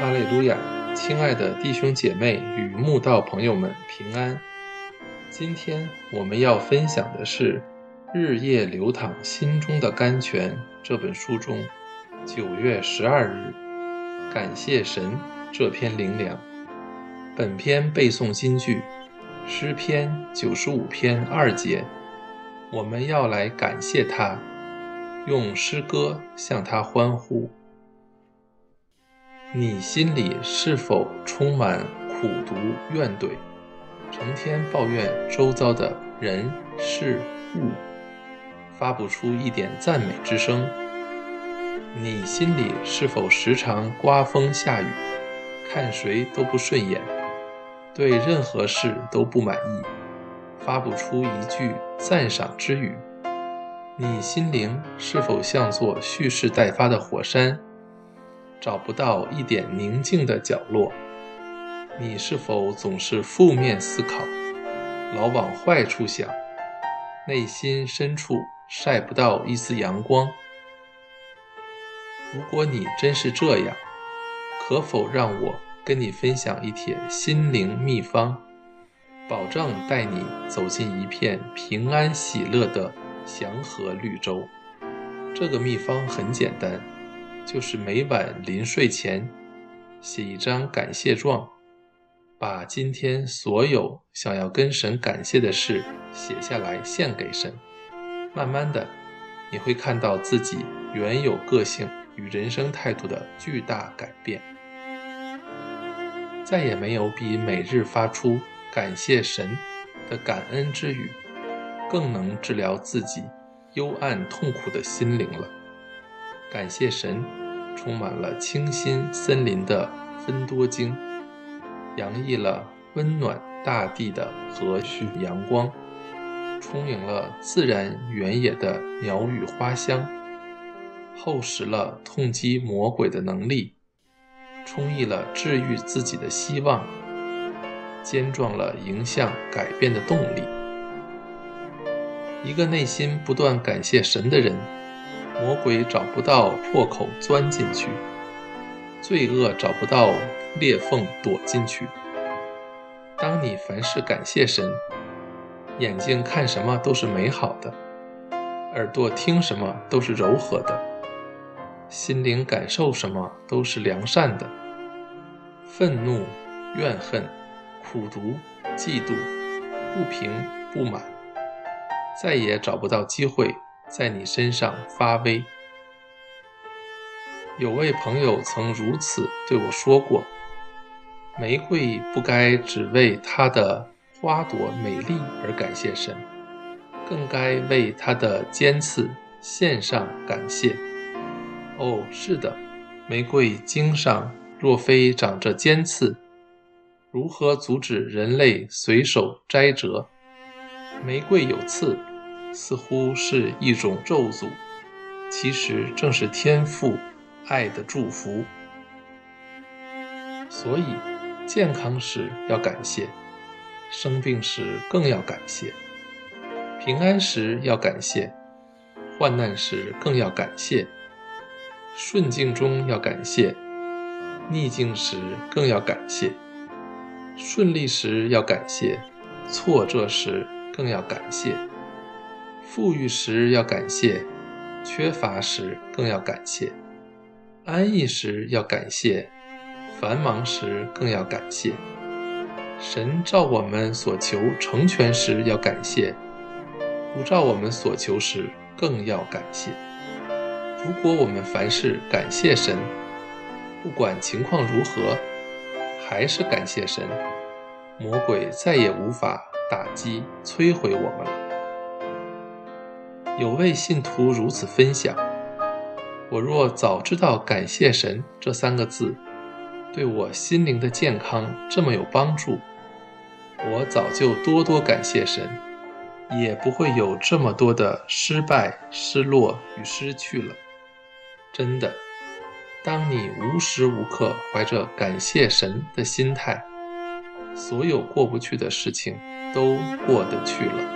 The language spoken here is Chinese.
哈利路亚，亲爱的弟兄姐妹与慕道朋友们平安。今天我们要分享的是《日夜流淌心中的甘泉》这本书中九月十二日“感谢神”这篇灵粮。本篇背诵金句：诗篇九十五篇二节。我们要来感谢他，用诗歌向他欢呼。你心里是否充满苦毒怨怼，成天抱怨周遭的人事物，发不出一点赞美之声？你心里是否时常刮风下雨，看谁都不顺眼，对任何事都不满意，发不出一句赞赏之语？你心灵是否像座蓄势待发的火山？找不到一点宁静的角落，你是否总是负面思考，老往坏处想，内心深处晒不到一丝阳光？如果你真是这样，可否让我跟你分享一帖心灵秘方，保证带你走进一片平安喜乐的祥和绿洲？这个秘方很简单。就是每晚临睡前写一张感谢状，把今天所有想要跟神感谢的事写下来献给神。慢慢的，你会看到自己原有个性与人生态度的巨大改变。再也没有比每日发出感谢神的感恩之语，更能治疗自己幽暗痛苦的心灵了。感谢神，充满了清新森林的芬多精，洋溢了温暖大地的和煦阳光，充盈了自然原野的鸟语花香，厚实了痛击魔鬼的能力，充溢了治愈自己的希望，坚壮了迎向改变的动力。一个内心不断感谢神的人。魔鬼找不到破口钻进去，罪恶找不到裂缝躲进去。当你凡事感谢神，眼睛看什么都是美好的，耳朵听什么都是柔和的，心灵感受什么都是良善的。愤怒、怨恨、苦毒、嫉妒、不平不满，再也找不到机会。在你身上发威。有位朋友曾如此对我说过：“玫瑰不该只为它的花朵美丽而感谢神，更该为它的尖刺献上感谢。”哦，是的，玫瑰茎上若非长着尖刺，如何阻止人类随手摘折？玫瑰有刺。似乎是一种咒诅，其实正是天赋爱的祝福。所以，健康时要感谢，生病时更要感谢，平安时要感谢，患难时更要感谢，顺境中要感谢，逆境时更要感谢，顺利时要感谢，挫折时更要感谢。富裕时要感谢，缺乏时更要感谢；安逸时要感谢，繁忙时更要感谢。神照我们所求成全时要感谢，不照我们所求时更要感谢。如果我们凡事感谢神，不管情况如何，还是感谢神，魔鬼再也无法打击摧毁我们了。有位信徒如此分享：“我若早知道‘感谢神’这三个字对我心灵的健康这么有帮助，我早就多多感谢神，也不会有这么多的失败、失落与失去了。真的，当你无时无刻怀着感谢神的心态，所有过不去的事情都过得去了。”